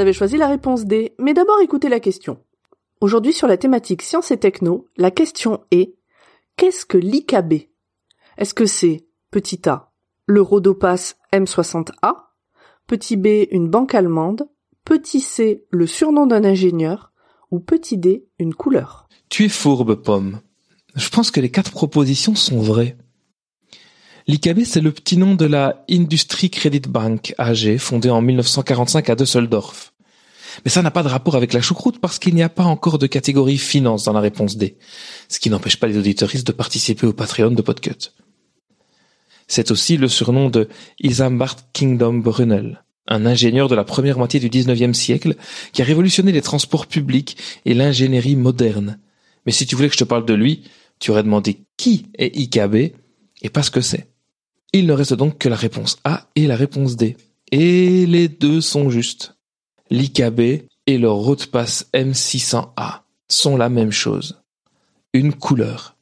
avez choisi la réponse D, mais d'abord écoutez la question. Aujourd'hui sur la thématique sciences et techno, la question est qu'est-ce que l'IKB Est-ce que c'est petit a, le Rhodopass M60A, petit b, une banque allemande, petit c, le surnom d'un ingénieur, ou petit d, une couleur? Tu es fourbe, Pomme. Je pense que les quatre propositions sont vraies. L'IKB, c'est le petit nom de la Industrie Credit Bank AG, fondée en 1945 à Düsseldorf. Mais ça n'a pas de rapport avec la choucroute parce qu'il n'y a pas encore de catégorie finance dans la réponse D, ce qui n'empêche pas les auditoristes de participer au Patreon de Podcut. C'est aussi le surnom de Isambard Kingdom Brunel, un ingénieur de la première moitié du XIXe siècle qui a révolutionné les transports publics et l'ingénierie moderne. Mais si tu voulais que je te parle de lui, tu aurais demandé qui est IKB et pas ce que c'est. Il ne reste donc que la réponse A et la réponse D. Et les deux sont justes. L'IKB et le road pass M600A sont la même chose. Une couleur.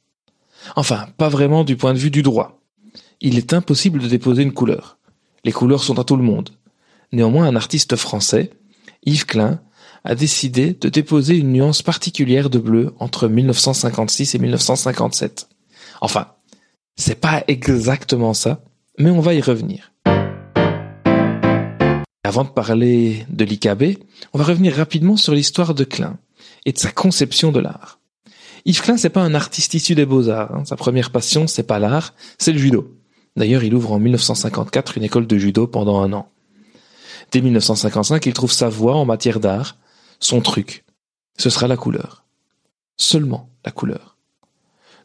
Enfin, pas vraiment du point de vue du droit. Il est impossible de déposer une couleur. Les couleurs sont à tout le monde. Néanmoins, un artiste français, Yves Klein, a décidé de déposer une nuance particulière de bleu entre 1956 et 1957. Enfin, c'est pas exactement ça, mais on va y revenir. Avant de parler de l'IKB, on va revenir rapidement sur l'histoire de Klein et de sa conception de l'art. Yves Klein, c'est pas un artiste issu des beaux-arts. hein. Sa première passion, c'est pas l'art, c'est le judo. D'ailleurs, il ouvre en 1954 une école de judo pendant un an. Dès 1955, il trouve sa voie en matière d'art, son truc. Ce sera la couleur. Seulement la couleur.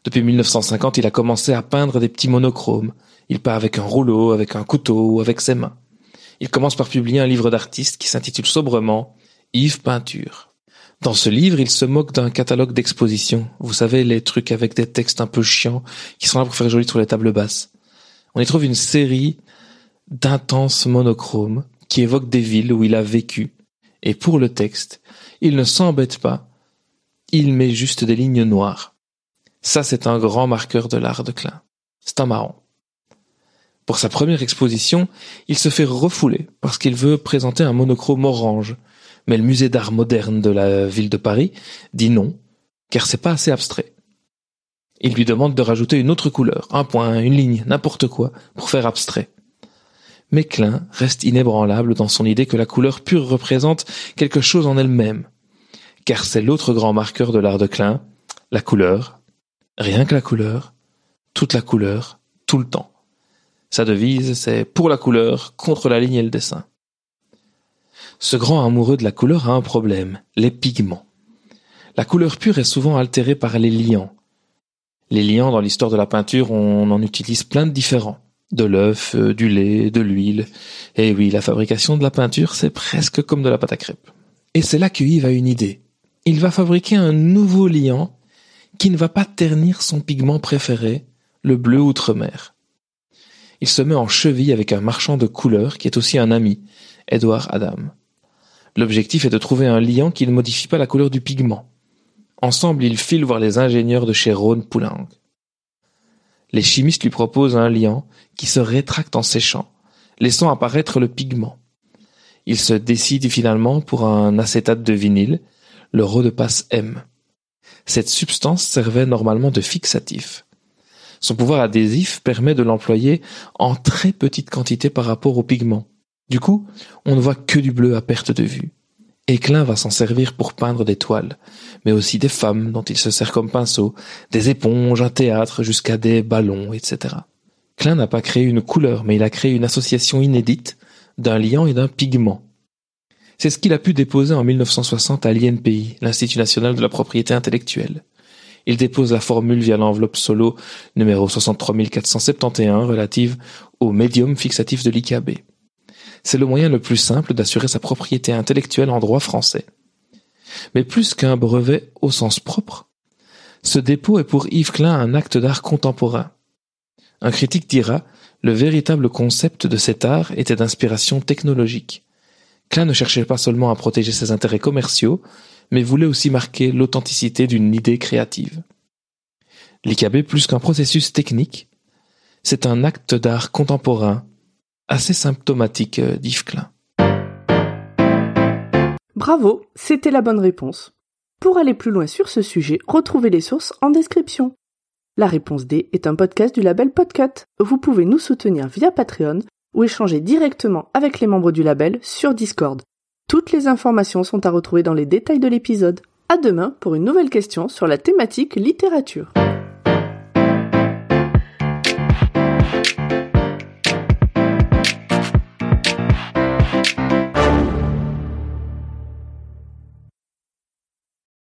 Depuis 1950, il a commencé à peindre des petits monochromes. Il peint avec un rouleau, avec un couteau ou avec ses mains. Il commence par publier un livre d'artiste qui s'intitule sobrement Yves Peinture. Dans ce livre, il se moque d'un catalogue d'exposition. Vous savez, les trucs avec des textes un peu chiants qui sont là pour faire joli sur les tables basses. On y trouve une série d'intenses monochromes qui évoquent des villes où il a vécu. Et pour le texte, il ne s'embête pas. Il met juste des lignes noires. Ça, c'est un grand marqueur de l'art de Klein. C'est un marrant. Pour sa première exposition, il se fait refouler parce qu'il veut présenter un monochrome orange. Mais le musée d'art moderne de la ville de Paris dit non, car c'est pas assez abstrait. Il lui demande de rajouter une autre couleur, un point, une ligne, n'importe quoi, pour faire abstrait. Mais Klein reste inébranlable dans son idée que la couleur pure représente quelque chose en elle-même. Car c'est l'autre grand marqueur de l'art de Klein, la couleur, rien que la couleur, toute la couleur, tout le temps. Sa devise, c'est pour la couleur, contre la ligne et le dessin. Ce grand amoureux de la couleur a un problème, les pigments. La couleur pure est souvent altérée par les liants. Les liants, dans l'histoire de la peinture, on en utilise plein de différents. De l'œuf, euh, du lait, de l'huile. Et oui, la fabrication de la peinture, c'est presque comme de la pâte à crêpes. Et c'est là que Yves a une idée. Il va fabriquer un nouveau liant qui ne va pas ternir son pigment préféré, le bleu outre-mer. Il se met en cheville avec un marchand de couleurs qui est aussi un ami, Edouard Adam. L'objectif est de trouver un liant qui ne modifie pas la couleur du pigment. Ensemble, ils filent voir les ingénieurs de chez Rhône Poulenc. Les chimistes lui proposent un liant qui se rétracte en séchant, laissant apparaître le pigment. Il se décide finalement pour un acétate de vinyle, le Rhodopass M. Cette substance servait normalement de fixatif. Son pouvoir adhésif permet de l'employer en très petite quantité par rapport au pigment. Du coup, on ne voit que du bleu à perte de vue. Et Klein va s'en servir pour peindre des toiles, mais aussi des femmes dont il se sert comme pinceau, des éponges, un théâtre, jusqu'à des ballons, etc. Klein n'a pas créé une couleur, mais il a créé une association inédite d'un liant et d'un pigment. C'est ce qu'il a pu déposer en 1960 à l'INPI, l'Institut national de la propriété intellectuelle. Il dépose la formule via l'enveloppe solo numéro 63471 relative au médium fixatif de l'IKB. C'est le moyen le plus simple d'assurer sa propriété intellectuelle en droit français. Mais plus qu'un brevet au sens propre, ce dépôt est pour Yves Klein un acte d'art contemporain. Un critique dira le véritable concept de cet art était d'inspiration technologique. Klein ne cherchait pas seulement à protéger ses intérêts commerciaux, mais voulait aussi marquer l'authenticité d'une idée créative. L'IKB, plus qu'un processus technique, c'est un acte d'art contemporain, assez symptomatique d'Yves Klein. Bravo, c'était la bonne réponse. Pour aller plus loin sur ce sujet, retrouvez les sources en description. La réponse D est un podcast du label Podcut. Vous pouvez nous soutenir via Patreon ou échanger directement avec les membres du label sur Discord. Toutes les informations sont à retrouver dans les détails de l'épisode. À demain pour une nouvelle question sur la thématique littérature.